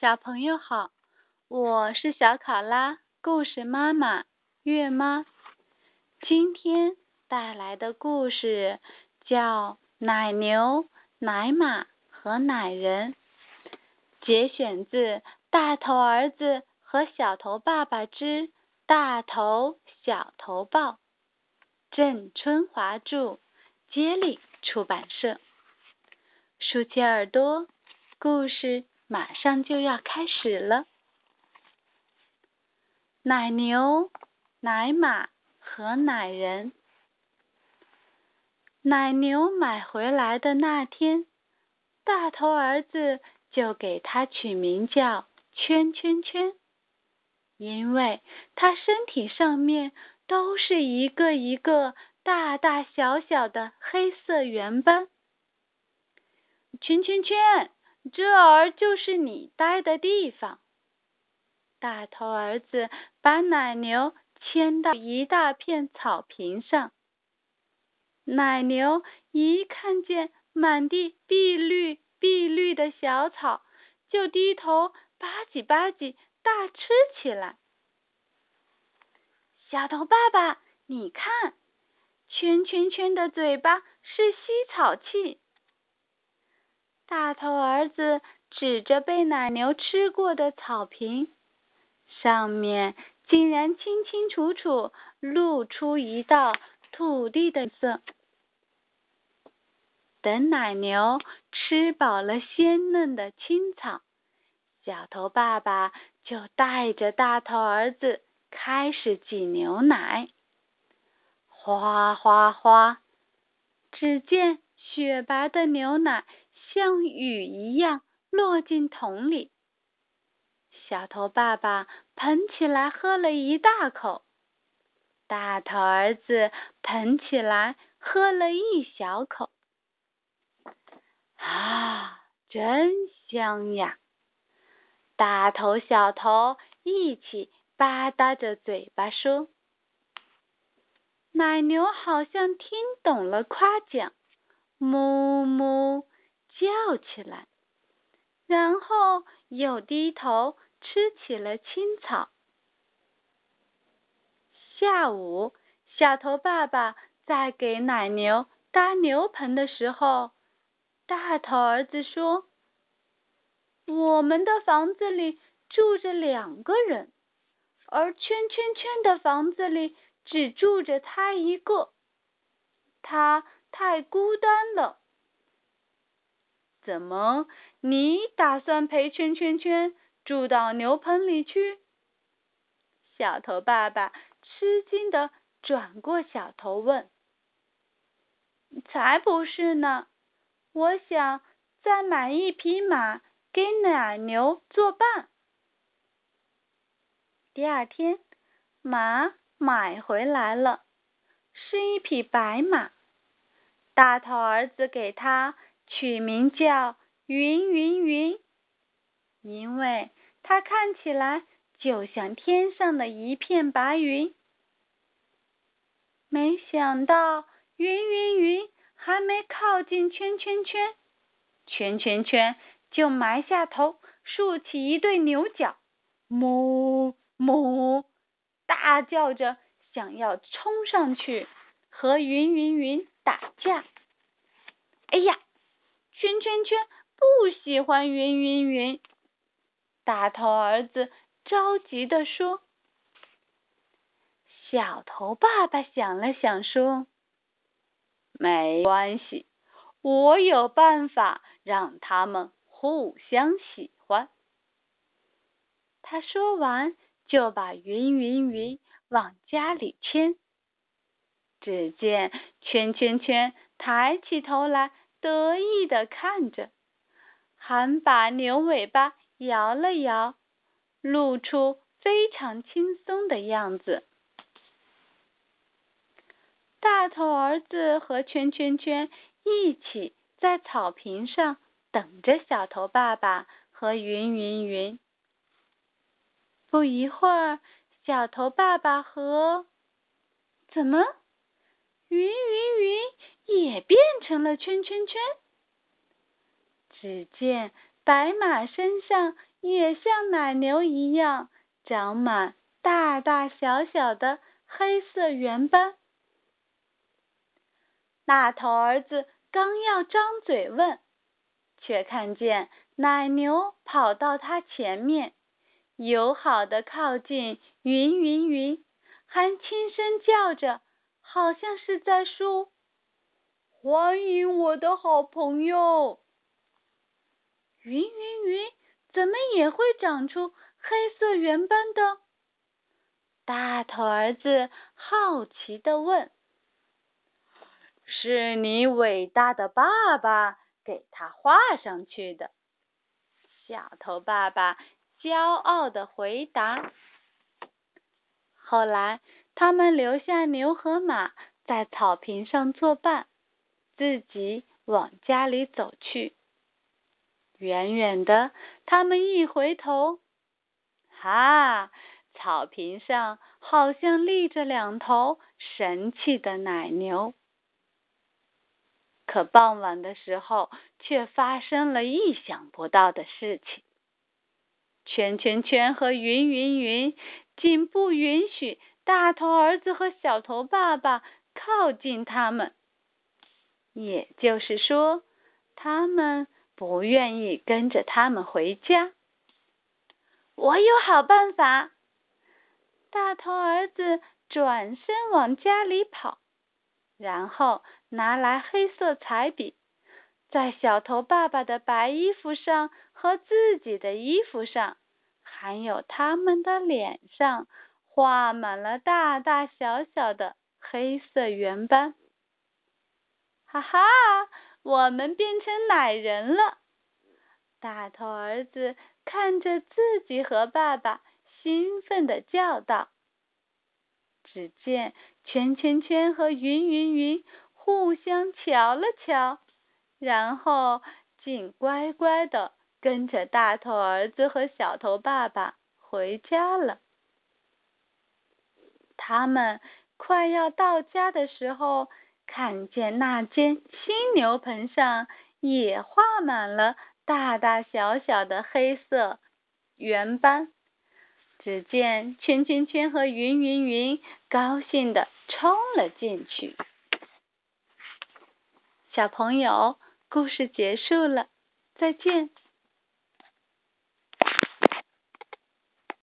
小朋友好，我是小考拉故事妈妈月妈。今天带来的故事叫《奶牛、奶马和奶人》，节选自《大头儿子和小头爸爸之大头小头报》，郑春华著，接力出版社。竖起耳朵，故事。马上就要开始了。奶牛、奶马和奶人。奶牛买回来的那天，大头儿子就给它取名叫圈圈圈，因为它身体上面都是一个一个大大小小的黑色圆斑。圈圈圈。这儿就是你待的地方。大头儿子把奶牛牵到一大片草坪上。奶牛一看见满地碧绿碧绿的小草，就低头吧唧吧唧大吃起来。小头爸爸，你看，圈圈圈的嘴巴是吸草器。大头儿子指着被奶牛吃过的草坪，上面竟然清清楚楚露出一道土地的色。等奶牛吃饱了鲜嫩的青草，小头爸爸就带着大头儿子开始挤牛奶。哗哗哗，只见雪白的牛奶。像雨一样落进桶里，小头爸爸捧起来喝了一大口，大头儿子捧起来喝了一小口。啊，真香呀！大头小头一起吧嗒着嘴巴说：“奶牛好像听懂了夸奖，哞哞。”叫起来，然后又低头吃起了青草。下午，小头爸爸在给奶牛搭牛棚的时候，大头儿子说：“我们的房子里住着两个人，而圈圈圈的房子里只住着他一个，他太孤单了。”怎么？你打算陪圈圈圈住到牛棚里去？小头爸爸吃惊的转过小头问：“才不是呢！我想再买一匹马给奶牛作伴。”第二天，马买回来了，是一匹白马。大头儿子给他。取名叫云云云，因为它看起来就像天上的一片白云。没想到云云云还没靠近圈圈圈，圈圈圈就埋下头，竖起一对牛角，哞哞大叫着，想要冲上去和云云云打架。哎呀！圈圈圈不喜欢云云云，大头儿子着急地说。小头爸爸想了想说：“没关系，我有办法让他们互相喜欢。”他说完，就把云云云往家里牵。只见圈圈圈抬起头来。得意的看着，还把牛尾巴摇了摇，露出非常轻松的样子。大头儿子和圈圈圈一起在草坪上等着小头爸爸和云云云。不一会儿，小头爸爸和怎么？云云云也变成了圈圈圈。只见白马身上也像奶牛一样长满大大小小的黑色圆斑。大头儿子刚要张嘴问，却看见奶牛跑到他前面，友好的靠近云云云，还轻声叫着，好像是在说：“欢迎我的好朋友。”云云云怎么也会长出黑色圆斑的？大头儿子好奇的问。是你伟大的爸爸给他画上去的，小头爸爸骄傲的回答。后来，他们留下牛和马在草坪上作伴，自己往家里走去。远远的，他们一回头，哈，草坪上好像立着两头神气的奶牛。可傍晚的时候，却发生了意想不到的事情。圈圈圈和云云云竟不允许大头儿子和小头爸爸靠近他们，也就是说，他们不愿意跟着他们回家。我有好办法！大头儿子转身往家里跑，然后。拿来黑色彩笔，在小头爸爸的白衣服上和自己的衣服上，还有他们的脸上，画满了大大小小的黑色圆斑。哈哈，我们变成奶人了！大头儿子看着自己和爸爸，兴奋的叫道。只见圈圈圈和云云云。互相瞧了瞧，然后竟乖乖的跟着大头儿子和小头爸爸回家了。他们快要到家的时候，看见那间新牛棚上也画满了大大小小的黑色圆斑。只见圈圈圈和云云云高兴的冲了进去。小朋友，故事结束了，再见。